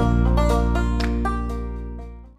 Thank you.